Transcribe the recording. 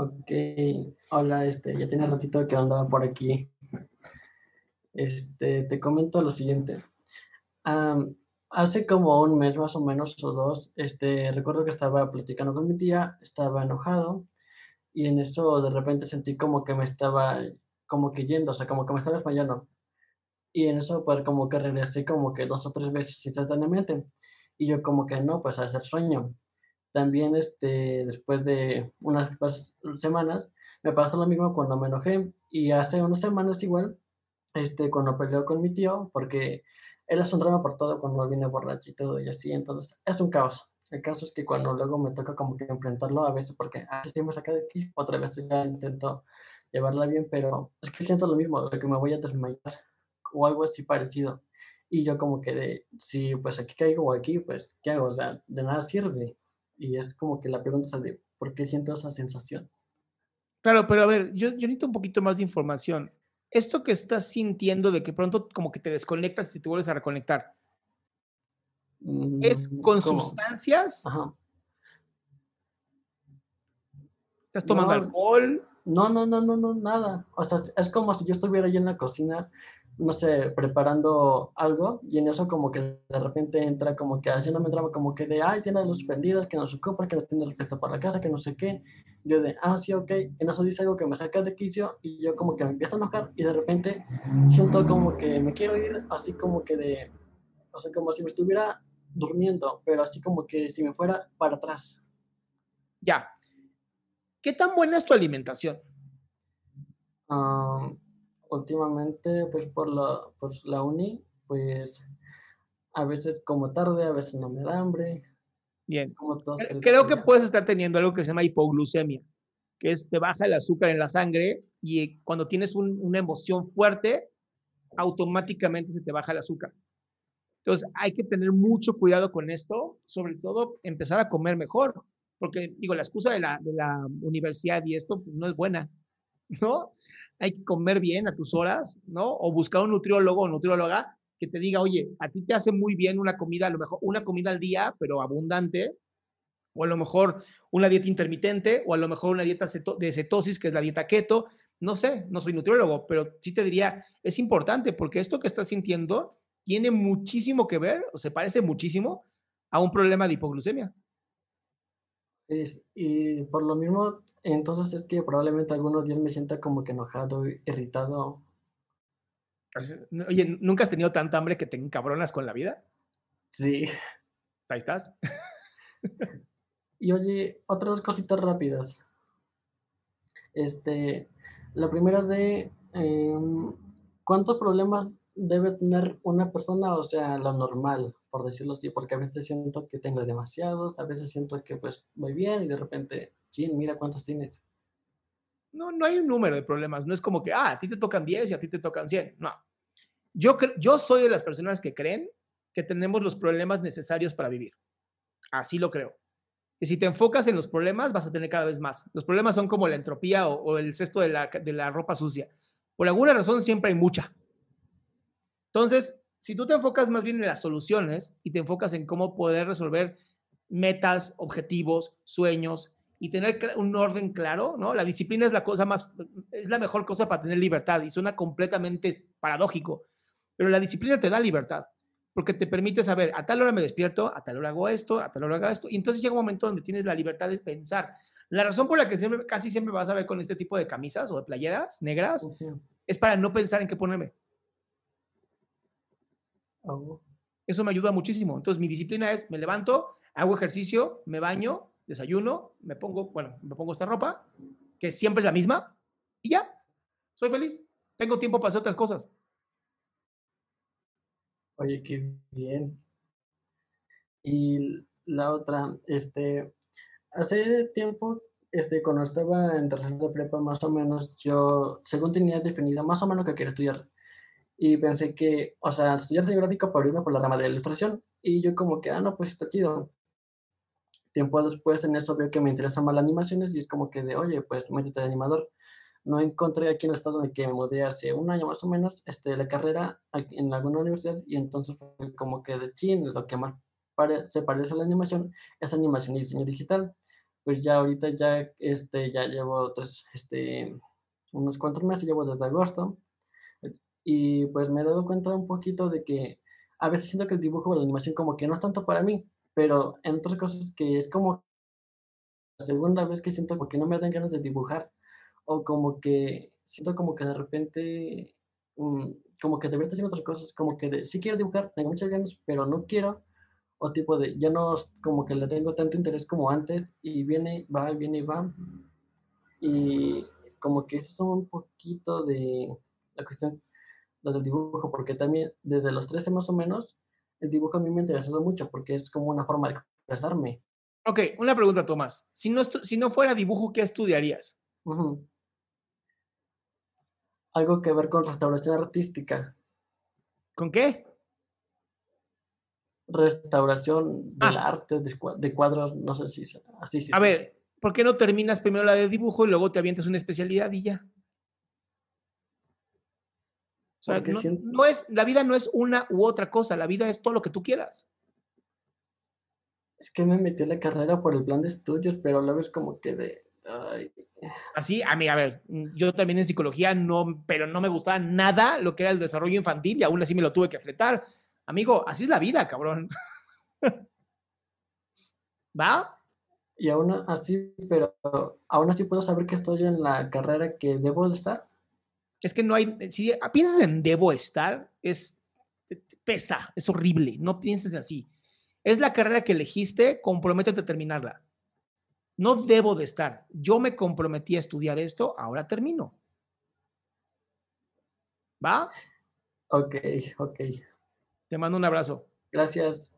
Ok, hola, este, ya tiene ratito que andaba por aquí. Este, te comento lo siguiente. Am, hace como un mes más o menos o dos, este, recuerdo que estaba platicando con mi tía, estaba enojado y en eso de repente sentí como que me estaba como que yendo, o sea, como que me estaba desmayando. Y en eso pues como que regresé como que dos o tres veces instantáneamente. Y yo como que no, pues a hacer sueño. También este, después de unas semanas me pasó lo mismo cuando me enojé y hace unas semanas igual, este, cuando peleó con mi tío, porque él es un drama por todo cuando viene borracho y todo y así, entonces es un caos. El caso es que cuando luego me toca como que enfrentarlo a veces, porque a veces sí me saca de aquí, otra vez ya intento llevarla bien, pero es que siento lo mismo, de que me voy a desmayar o algo así parecido. Y yo como que de, si pues aquí caigo o aquí, pues, ¿qué hago? O sea, de nada sirve. Y es como que la pregunta es de, ¿por qué siento esa sensación? Claro, pero a ver, yo, yo necesito un poquito más de información. Esto que estás sintiendo de que pronto como que te desconectas y te vuelves a reconectar, ¿es Mm, con ¿cómo? sustancias? Ajá. ¿Estás tomando No. alcohol? No, no, no, no, no, nada. O sea, es- es como si yo estuviera ahí en la cocina, no sé, preparando algo y en eso como que de repente entra como que haciéndome drama como que de, ay, tiene la luz prendida, que no se ocupa, que no tiene respeto para la casa, que no sé qué. Yo de, ah, sí, ok. En eso dice algo que me saca de quicio y yo como que me empiezo a enojar y de repente siento como que me quiero ir, así como que de, o sea, como si me estuviera durmiendo, pero así como que si me fuera para atrás. Ya. ¿Qué tan buena es tu alimentación? Ah, últimamente, pues por la, por la uni, pues a veces como tarde, a veces no me da hambre, Bien. como Creo que puedes estar teniendo algo que se llama hipoglucemia, que es te baja el azúcar en la sangre y cuando tienes un- una emoción fuerte, automáticamente se te baja el azúcar. Entonces hay que tener mucho cuidado con esto, sobre todo empezar a comer mejor, porque digo, la excusa de la, de la universidad y esto pues, no es buena, ¿no? Hay que comer bien a tus horas, ¿no? O buscar un nutriólogo o nutrióloga que te diga, oye, a ti te hace muy bien una comida, a lo mejor una comida al día, pero abundante, o a lo mejor una dieta intermitente, o a lo mejor una dieta de cetosis, que es la dieta keto. No sé, no soy nutriólogo, pero sí te diría, es importante porque esto que estás sintiendo tiene muchísimo que ver, o se parece muchísimo a un problema de hipoglucemia. Es- y por lo mismo, entonces es que probablemente algunos días me sienta como que enojado, irritado. Oye, ¿nunca has tenido tanta hambre que te encabronas con la vida? Sí. Ahí estás. Y oye, otras cositas rápidas. Este, la primera de em, ¿cuántos problemas debe tener una persona? O sea, lo normal, por decirlo así, porque a veces siento que tengo demasiados, a veces siento que pues voy bien y de repente, chin, mira cuántos tienes. No, no hay un número de problemas, no es como que, ah, a ti te tocan 10 y a ti te tocan 100, no. Yo, yo soy de las personas que creen que tenemos los problemas necesarios para vivir. Así lo creo. Y si te enfocas en los problemas, vas a tener cada vez más. Los problemas son como la entropía o, o el cesto de la, de la ropa sucia. Por alguna razón siempre hay mucha. Entonces, si tú te enfocas más bien en las soluciones y te enfocas en cómo poder resolver metas, objetivos, sueños y tener un orden claro, ¿no? La disciplina es la cosa más, es la mejor cosa para tener libertad y suena completamente paradójico, pero la disciplina te da libertad porque te permite saber, a tal hora me despierto, a tal hora hago esto, a tal hora hago esto, y entonces llega un momento donde tienes la libertad de pensar. La razón por la que siempre, casi siempre vas a ver con este tipo de camisas o de playeras negras es para no pensar en qué ponerme. Eso me ayuda muchísimo. Entonces, mi disciplina es, me levanto, hago ejercicio, me baño, desayuno, me pongo, bueno, me pongo esta ropa, que siempre es la misma, y ya, soy feliz. Tengo tiempo para hacer otras cosas. Oye, qué bien. Y la otra, este, hace tiempo, este, cuando estaba en tercera prepa, más o menos, yo, según tenía definido más o menos que quería estudiar, y pensé que, o sea, estudiar diseño gráfico para irme por la rama de la ilustración. Y yo como que, ah, no, pues está chido. Tiempo después en eso veo que me interesan más las animaciones y es como que de, oye, pues métete de animador. No encontré aquí en el estado en el que me mudé hace un año más o menos este, la carrera en alguna universidad y entonces como que de chin, lo que más se parece a la animación es animación y diseño digital. Pues ya ahorita ya, este, ya llevo tres, este, unos cuantos meses, llevo desde agosto y pues me he dado cuenta un poquito de que a veces siento que el dibujo o la animación como que no es tanto para mí, pero en otras cosas que es como la segunda vez que siento que no me dan ganas de dibujar o como que siento como que de repente um, como que debería estar haciendo otras cosas, como que de, sí quiero dibujar, tengo muchas ganas, pero no quiero, o tipo de, ya no como que le tengo tanto interés como antes, y viene, va, viene y va, y como que eso es un poquito de la cuestión del dibujo, porque también desde los 13 más o menos, el dibujo a mí me ha interesado mucho porque es como una forma de expresarme. Ok, una pregunta, Tomás. Si no, si no fuera dibujo, ¿qué estudiarías? Algo que ver con restauración artística. ¿Con qué? Restauración del ah. arte, de, cuadros, no sé si así. a ver, ¿por qué no terminas primero la de dibujo y luego te avientas una especialidad y ya? No, es, la vida no es una u otra cosa, la vida es todo lo que tú quieras. Es que me metí a la carrera por el plan de estudios, pero luego es como que de... Así, a mí, a ver, yo también en psicología no, pero no me gustaba nada lo que era el desarrollo infantil y aún así me lo tuve que afletar. Amigo, así es la vida, cabrón. ¿Va? Y aún así, pero aún así puedo saber que estoy en la carrera que debo de estar. Es que no hay, si piensas en debo estar, es pesa, es horrible, no pienses así. Es la carrera que elegiste, comprométete a terminarla. No debo de estar. Yo me comprometí a estudiar esto, ahora termino. ¿Va? Ok, ok. Te mando un abrazo. Gracias.